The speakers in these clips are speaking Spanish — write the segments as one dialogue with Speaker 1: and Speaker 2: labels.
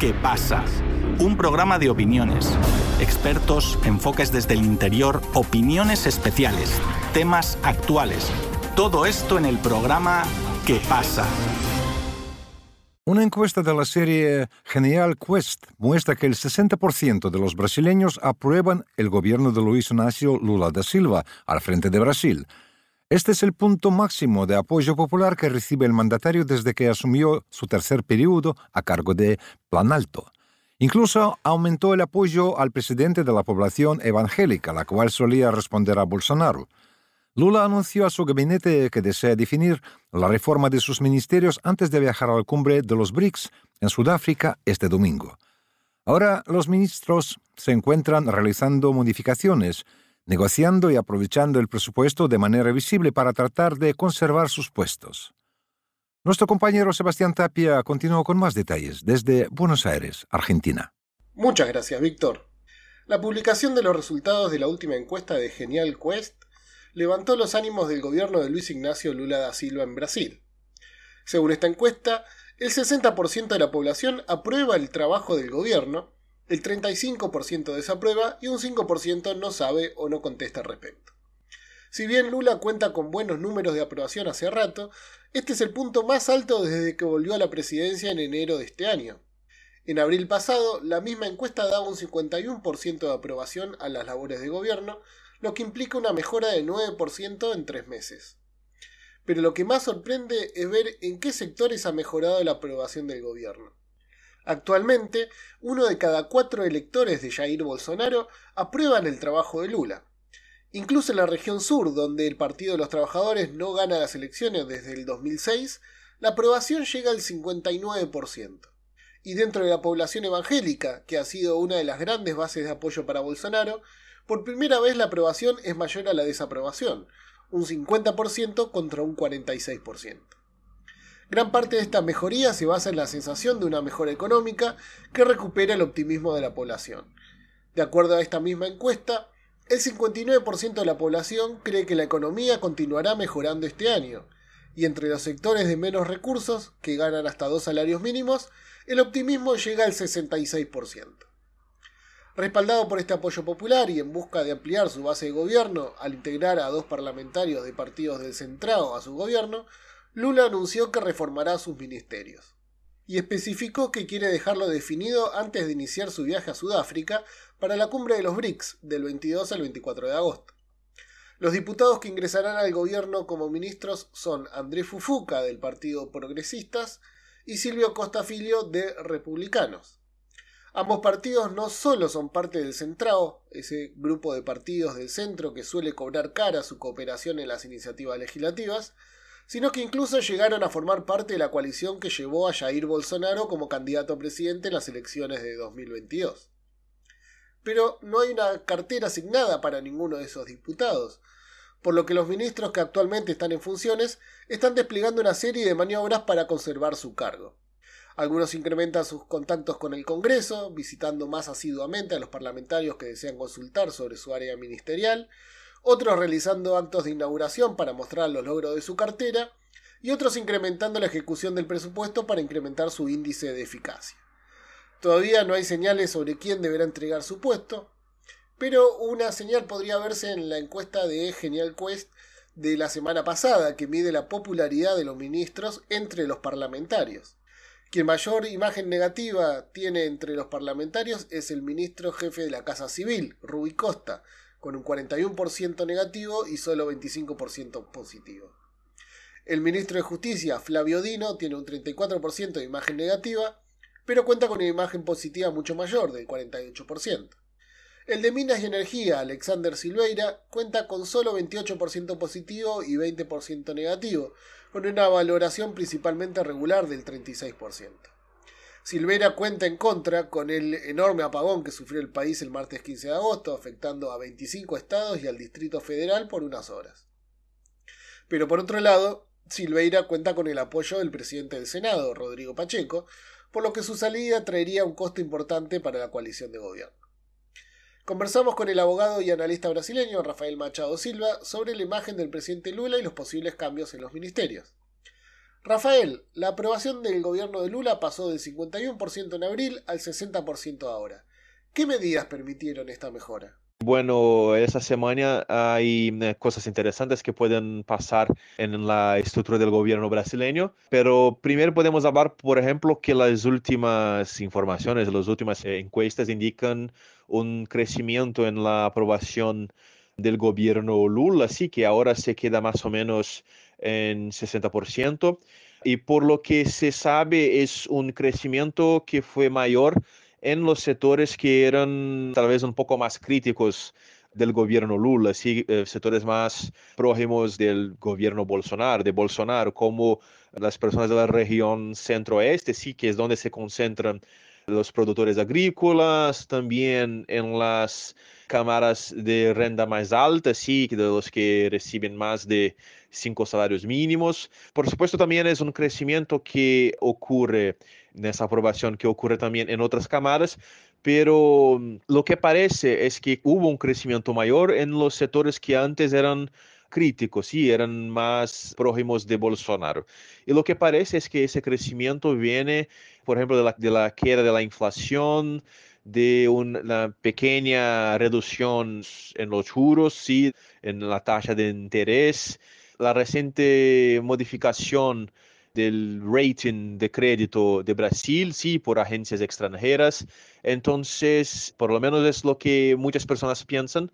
Speaker 1: ¿Qué pasa? Un programa de opiniones, expertos, enfoques desde el interior, opiniones especiales, temas actuales. Todo esto en el programa ¿Qué pasa?
Speaker 2: Una encuesta de la serie Genial Quest muestra que el 60% de los brasileños aprueban el gobierno de Luis Inácio Lula da Silva al frente de Brasil. Este es el punto máximo de apoyo popular que recibe el mandatario desde que asumió su tercer periodo a cargo de Planalto. Incluso aumentó el apoyo al presidente de la población evangélica, la cual solía responder a Bolsonaro. Lula anunció a su gabinete que desea definir la reforma de sus ministerios antes de viajar a la cumbre de los BRICS en Sudáfrica este domingo. Ahora los ministros se encuentran realizando modificaciones, negociando y aprovechando el presupuesto de manera visible para tratar de conservar sus puestos. Nuestro compañero Sebastián Tapia continuó con más detalles desde Buenos Aires, Argentina.
Speaker 3: Muchas gracias, Víctor. La publicación de los resultados de la última encuesta de Genial Quest levantó los ánimos del gobierno de Luis Ignacio Lula da Silva en Brasil. Según esta encuesta, el 60% de la población aprueba el trabajo del gobierno, el 35% desaprueba y un 5% no sabe o no contesta al respecto. Si bien Lula cuenta con buenos números de aprobación hace rato, este es el punto más alto desde que volvió a la presidencia en enero de este año. En abril pasado, la misma encuesta daba un 51% de aprobación a las labores de gobierno, lo que implica una mejora de 9% en tres meses. Pero lo que más sorprende es ver en qué sectores ha mejorado la aprobación del gobierno. Actualmente, uno de cada cuatro electores de Jair Bolsonaro aprueban el trabajo de Lula. Incluso en la región sur, donde el Partido de los Trabajadores no gana las elecciones desde el 2006, la aprobación llega al 59%. Y dentro de la población evangélica, que ha sido una de las grandes bases de apoyo para Bolsonaro, por primera vez la aprobación es mayor a la desaprobación, un 50% contra un 46%. Gran parte de esta mejoría se basa en la sensación de una mejora económica que recupera el optimismo de la población. De acuerdo a esta misma encuesta, el 59% de la población cree que la economía continuará mejorando este año, y entre los sectores de menos recursos, que ganan hasta dos salarios mínimos, el optimismo llega al 66%. Respaldado por este apoyo popular y en busca de ampliar su base de gobierno al integrar a dos parlamentarios de partidos del centrado a su gobierno, Lula anunció que reformará sus ministerios y especificó que quiere dejarlo definido antes de iniciar su viaje a Sudáfrica para la cumbre de los BRICS del 22 al 24 de agosto. Los diputados que ingresarán al gobierno como ministros son Andrés Fufuca del Partido Progresistas y Silvio Costa Filio de Republicanos. Ambos partidos no solo son parte del Centrao, ese grupo de partidos del centro que suele cobrar cara su cooperación en las iniciativas legislativas, sino que incluso llegaron a formar parte de la coalición que llevó a Jair Bolsonaro como candidato a presidente en las elecciones de 2022. Pero no hay una cartera asignada para ninguno de esos diputados, por lo que los ministros que actualmente están en funciones están desplegando una serie de maniobras para conservar su cargo. Algunos incrementan sus contactos con el Congreso, visitando más asiduamente a los parlamentarios que desean consultar sobre su área ministerial, otros realizando actos de inauguración para mostrar los logros de su cartera, y otros incrementando la ejecución del presupuesto para incrementar su índice de eficacia. Todavía no hay señales sobre quién deberá entregar su puesto, pero una señal podría verse en la encuesta de Genial Quest de la semana pasada, que mide la popularidad de los ministros entre los parlamentarios. Quien mayor imagen negativa tiene entre los parlamentarios es el ministro jefe de la Casa Civil, Rubi Costa, con un 41% negativo y solo 25% positivo. El ministro de Justicia, Flavio Dino, tiene un 34% de imagen negativa, pero cuenta con una imagen positiva mucho mayor, del 48%. El de Minas y Energía, Alexander Silveira, cuenta con solo 28% positivo y 20% negativo, con una valoración principalmente regular del 36%. Silveira cuenta en contra con el enorme apagón que sufrió el país el martes 15 de agosto, afectando a 25 estados y al Distrito Federal por unas horas. Pero por otro lado, Silveira cuenta con el apoyo del presidente del Senado, Rodrigo Pacheco, por lo que su salida traería un costo importante para la coalición de gobierno. Conversamos con el abogado y analista brasileño Rafael Machado Silva sobre la imagen del presidente Lula y los posibles cambios en los ministerios. Rafael, la aprobación del gobierno de Lula pasó del 51% en abril al 60% ahora. ¿Qué medidas permitieron esta mejora?
Speaker 4: Bueno, esa semana hay eh, cosas interesantes que pueden pasar en la estructura del gobierno brasileño, pero primero podemos hablar, por ejemplo, que las últimas informaciones, las últimas eh, encuestas indican un crecimiento en la aprobación del gobierno Lula, sí que ahora se queda más o menos en 60%. Y por lo que se sabe es un crecimiento que fue mayor en los sectores que eran tal vez un poco más críticos del gobierno Lula, sí, eh, sectores más próximos del gobierno Bolsonaro, de Bolsonaro, como las personas de la región centro-oeste, sí, que es donde se concentran los productores agrícolas, también en las cámaras de renta más alta, sí, de los que reciben más de cinco salarios mínimos. Por supuesto, también es un crecimiento que ocurre en esa aprobación, que ocurre también en otras cámaras, pero mm, lo que parece es que hubo un crecimiento mayor en los sectores que antes eran críticos, sí, eran más próximos de Bolsonaro. Y lo que parece es que ese crecimiento viene, por ejemplo, de la, de la queda de la inflación, de una pequeña reducción en los juros, sí, en la tasa de interés, la reciente modificación del rating de crédito de Brasil, sí, por agencias extranjeras. Entonces, por lo menos es lo que muchas personas piensan,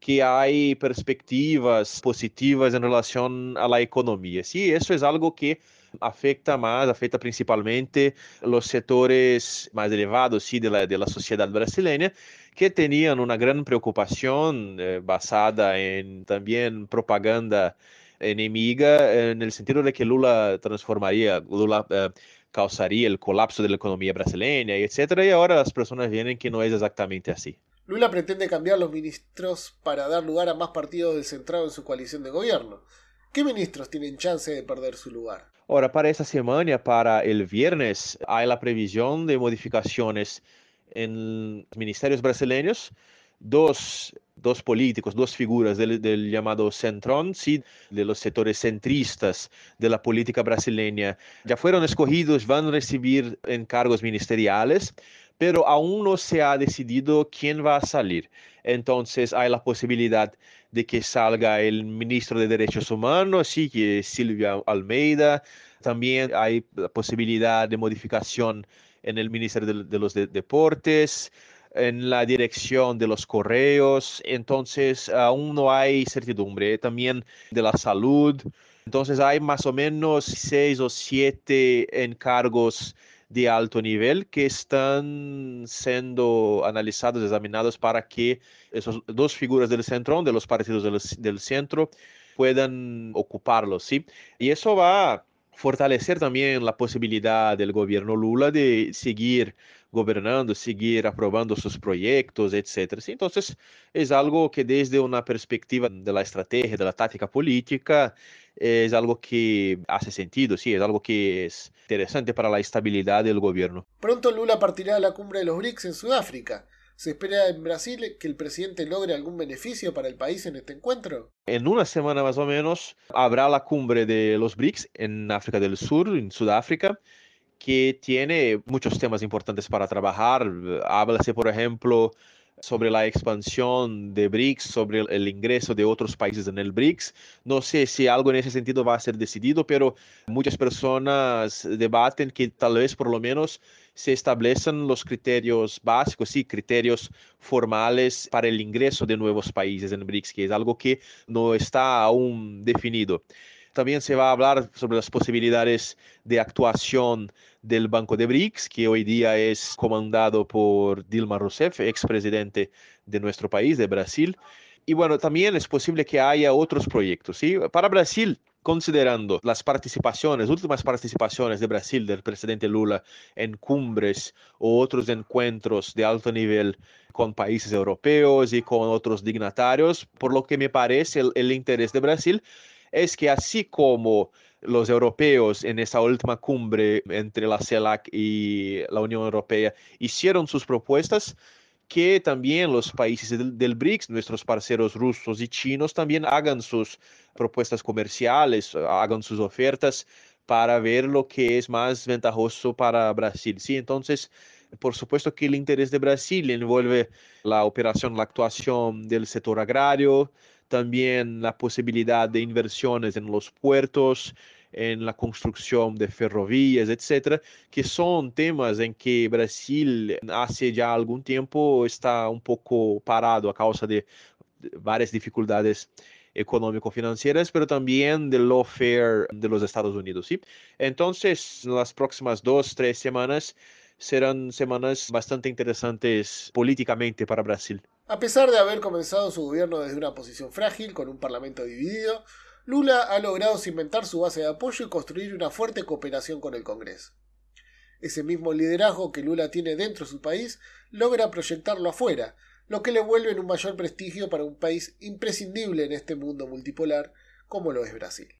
Speaker 4: que hay perspectivas positivas en relación a la economía. Eso es algo que afecta más, afecta principalmente los sectores más elevados sí, de, la, de la sociedad brasileña, que tenían una gran preocupación eh, basada en también propaganda enemiga, en el sentido de que Lula transformaría, Lula eh, causaría colapso de la economía brasileña, etc. Y ahora las personas vienen que no es exactamente así.
Speaker 3: Lula pretende cambiar los ministros para dar lugar a más partidos descentrados en su coalición de gobierno. ¿Qué ministros tienen chance de perder su lugar?
Speaker 4: Ahora, para esta semana, para el viernes, hay la previsión de modificaciones en ministerios brasileños. Dos, dos políticos, dos figuras del, del, llamado centrón, sí, de los sectores centristas de la política brasileña, ya fueron escogidos, van a recibir encargos ministeriales, pero aún no se ha decidido quién va a salir. Entonces hay la posibilidad de que salga el ministro de Derechos Humanos, sí, que es Silvia Almeida. También hay la posibilidad de modificación en el Ministerio de, los Deportes, en la dirección de los correos. Entonces aún no hay certidumbre. También de la salud. Entonces hay más o menos seis o siete encargos de alto nivel que están siendo analizados, examinados para que esas dos figuras del centro, de los partidos del, del centro, puedan ocuparlos, ¿sí? Y eso va fortalecer también la posibilidad del gobierno Lula de seguir gobernando, seguir aprobando sus proyectos, etc. Entonces, es algo que desde una perspectiva de la estrategia, de la táctica política, es algo que hace sentido, sí, es algo que es interesante para la estabilidad del gobierno.
Speaker 3: Pronto Lula partirá a la cumbre de los BRICS en Sudáfrica. ¿Se espera en Brasil que el presidente logre algún beneficio para el país en este encuentro?
Speaker 4: En una semana más o menos habrá la cumbre de los BRICS en África del Sur, en Sudáfrica, que tiene muchos temas importantes para trabajar. Háblase, por ejemplo, sobre la expansión de BRICS, sobre el ingreso de otros países en el BRICS. No sé si algo en ese sentido va a ser decidido, pero muchas personas debaten que tal vez por lo menos se establezcan los criterios básicos, sí, criterios formales para el ingreso de nuevos países en BRICS, que es algo que no está aún definido. También se va a hablar sobre las posibilidades de actuación del Banco de BRICS, que hoy día es comandado por Dilma Rousseff, expresidente de nuestro país, de Brasil. Y bueno, también es posible que haya otros proyectos. ¿sí? Para Brasil, considerando las participaciones, últimas participaciones de Brasil, del presidente Lula, en cumbres o otros encuentros de alto nivel con países europeos y con otros dignatarios, por lo que me parece el, el interés de Brasil es que así como los europeos en esa última cumbre entre la CELAC y la Unión Europea hicieron sus propuestas, que también los países del, BRICS, nuestros parceros rusos y chinos, también hagan sus propuestas comerciales, hagan sus ofertas para ver lo que es más ventajoso para Brasil. Sí, entonces, por supuesto que el interés de Brasil envuelve la operación, la actuación del sector agrario, también la posibilidad de inversiones en los puertos, en la construcción de ferrovías, etcétera, que son temas en que Brasil hace ya algún tiempo está un poco parado a causa de varias dificultades económico-financieras, pero también del lawfare de los Estados Unidos. ¿sí? Entonces, las próximas dos, tres semanas serán semanas bastante interesantes políticamente para Brasil.
Speaker 3: A pesar de haber comenzado su gobierno desde una posición frágil, con un parlamento dividido, Lula ha logrado cimentar su base de apoyo y construir una fuerte cooperación con el Congreso. Ese mismo liderazgo que Lula tiene dentro de su país logra proyectarlo afuera, lo que le vuelve en un mayor prestigio para un país imprescindible en este mundo multipolar como lo es Brasil.